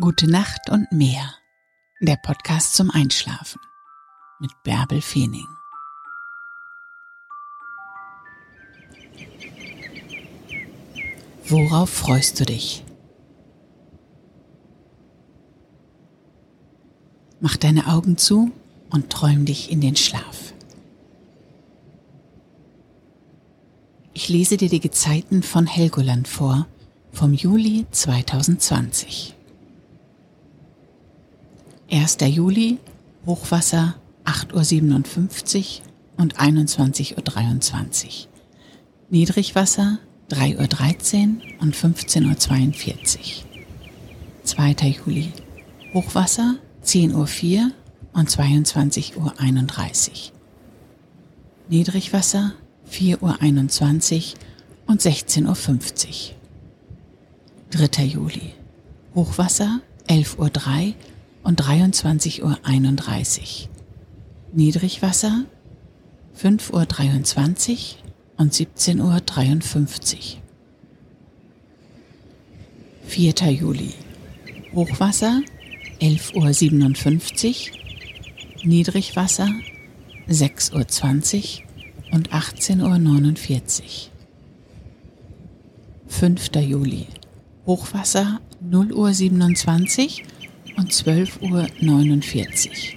Gute Nacht und mehr. Der Podcast zum Einschlafen mit Bärbel Feening. Worauf freust du dich? Mach deine Augen zu und träum dich in den Schlaf. Ich lese dir die Gezeiten von Helgoland vor vom Juli 2020. 1. Juli, Hochwasser 8.57 Uhr und 21.23 Uhr. Niedrigwasser 3.13 Uhr und 15.42 Uhr. 2. Juli, Hochwasser 10.04 Uhr und 22.31 Uhr. Niedrigwasser 4.21 Uhr und 16.50 Uhr. 3. Juli. Hochwasser 11.03 Uhr und 23.31 Uhr. Niedrigwasser 5.23 Uhr und 17.53 Uhr. 4. Juli. Hochwasser 11.57 Uhr, Niedrigwasser 6.20 Uhr und 18.49 Uhr. 5. Juli. Hochwasser 0 Uhr 27 und 12 Uhr 49.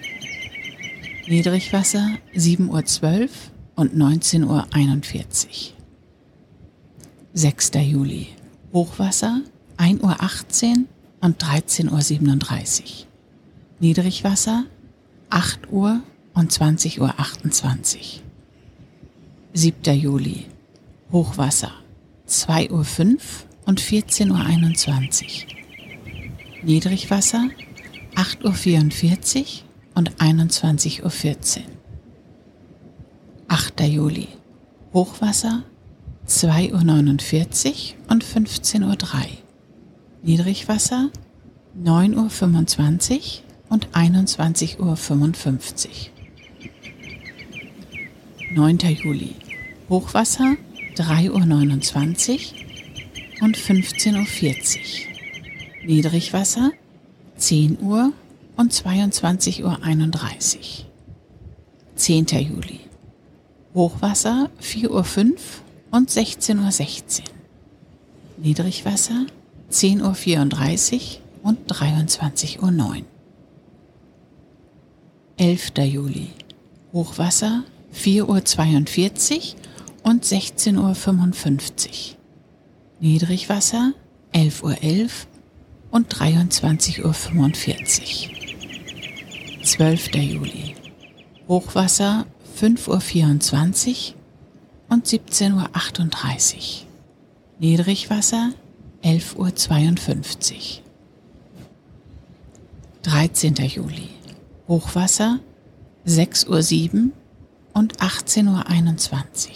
Niedrigwasser 7 Uhr 12 und 19 Uhr 41. 6. Juli. Hochwasser 1 Uhr 18 und 13 Uhr 37. Niedrigwasser 8 Uhr und 20 Uhr 28. 7. Juli. Hochwasser 2 Uhr 5 und 14.21 Uhr. Niedrigwasser 8.44 Uhr und 21.14 Uhr. 8. Juli. Hochwasser 2.49 Uhr und 15.03 Uhr. Niedrigwasser 9.25 Uhr und 21.55 Uhr. 9. Juli. Hochwasser 3.29 Uhr und 15.40 Uhr. Niedrigwasser 10 Uhr und 22.31 Uhr. 10. Juli. Hochwasser 4.05 Uhr und 16.16 Uhr. Niedrigwasser 10.34 Uhr und 23.09 Uhr. 11. Juli. Hochwasser 4.42 Uhr und 16.55 Uhr. Niedrigwasser 11.11 Uhr .11 und 23.45 Uhr. 12. Juli. Hochwasser 5.24 Uhr und 17.38 Uhr. Niedrigwasser 11.52 Uhr. 13. Juli. Hochwasser 6.07 Uhr und 18.21 Uhr.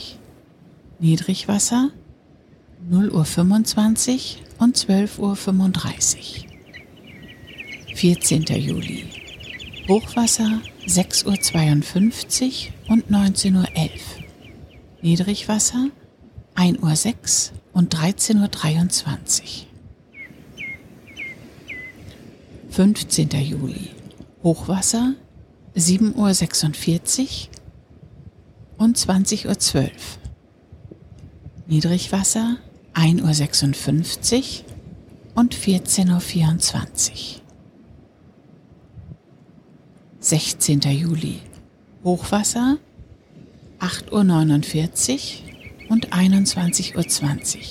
Niedrigwasser 0 Uhr 25 und 12 Uhr 35. 14. Juli. Hochwasser 6 Uhr 52 und 19 Uhr 11. Niedrigwasser 1 Uhr 6 und 13 Uhr 23. 15. Juli. Hochwasser 7 Uhr 46 und 20 Uhr 12. Niedrigwasser 1.56 Uhr und 14.24 Uhr. 16. Juli. Hochwasser 8.49 Uhr und 21.20 Uhr.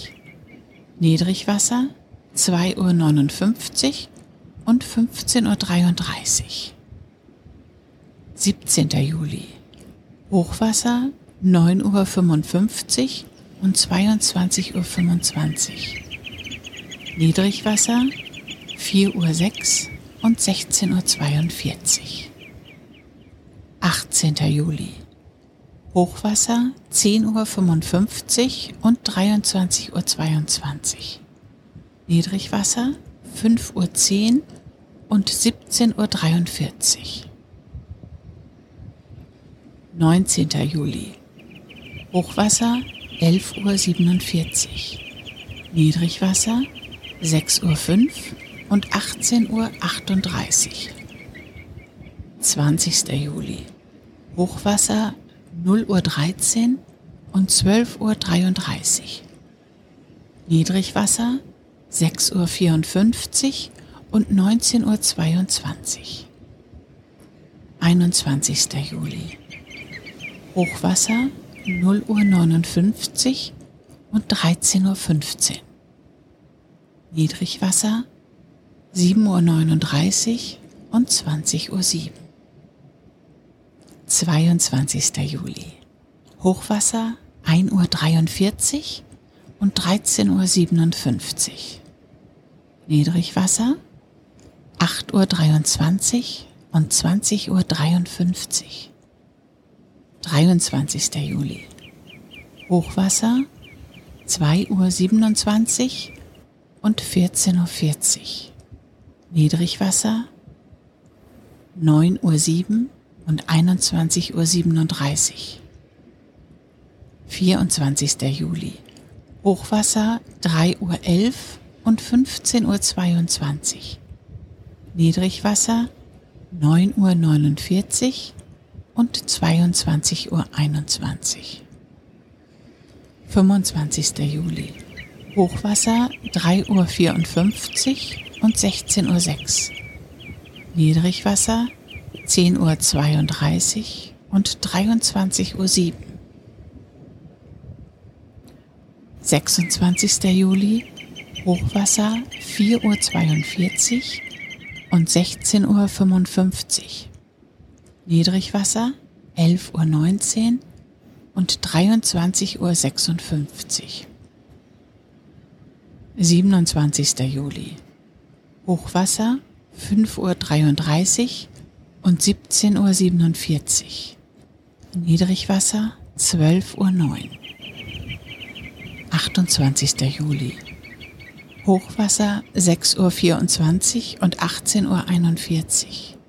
Niedrigwasser 2.59 Uhr und 15.33 Uhr. 17. Juli. Hochwasser 9.55 Uhr und 22.25 Uhr. Niedrigwasser 4.06 Uhr und 16.42 Uhr. 18. Juli. Hochwasser 10.55 Uhr und 23.22 Uhr. Niedrigwasser 5.10 Uhr und 17.43 Uhr. 19. Juli. Hochwasser 11.47 Uhr. Niedrigwasser 6.05 Uhr und 18.38 Uhr. 20. Juli. Hochwasser 0 Uhr 13 und 12.33 Uhr. Niedrigwasser 6.54 Uhr und 19.22 Uhr. 21. Juli. Hochwasser 0 Uhr 59 und 13.15 Uhr. Niedrigwasser 7.39 Uhr und 20.07 Uhr. 22. Juli. Hochwasser 1.43 Uhr und 13.57 Uhr. Niedrigwasser 8.23 Uhr und 20.53 Uhr. 23. Juli. Hochwasser 2.27 Uhr und 14.40 Uhr. Niedrigwasser 9.07 Uhr und 21.37 Uhr. 24. Juli. Hochwasser 3.11 Uhr und 15.22 Uhr. Niedrigwasser 9.49 Uhr und 22.21 Uhr. 25. Juli. Hochwasser 3.54 Uhr und 16.06 Uhr. Niedrigwasser 10.32 Uhr und 23.07 Uhr. 26. Juli Hochwasser 4.42 Uhr und 16.55 Uhr. Niedrigwasser 11.19 Uhr und 23.56 Uhr. 27. Juli. Hochwasser 5.33 Uhr und 17.47 Uhr. Niedrigwasser 12.09 Uhr. 28. Juli. Hochwasser 6.24 Uhr und 18.41 Uhr.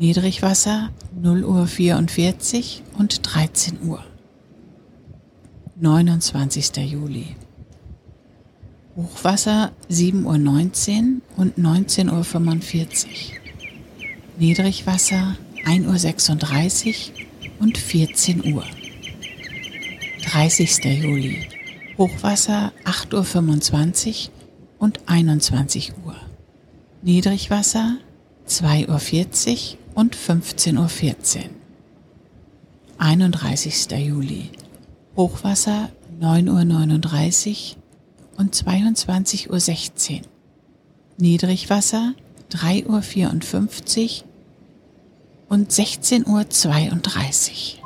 Niedrigwasser 0 Uhr 44 und 13 Uhr. 29. Juli. Hochwasser 7.19 Uhr und 19.45 Uhr. Niedrigwasser 1.36 Uhr und 14 Uhr. 30. Juli. Hochwasser 8.25 Uhr und 21 Uhr. Niedrigwasser 2.40 Uhr und 15.14 Uhr. 31. Juli. Hochwasser 9.39 Uhr und 22.16 Uhr. Niedrigwasser 3.54 Uhr und 16.32 Uhr.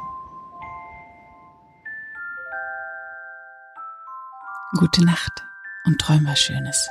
Gute Nacht und träum was Schönes.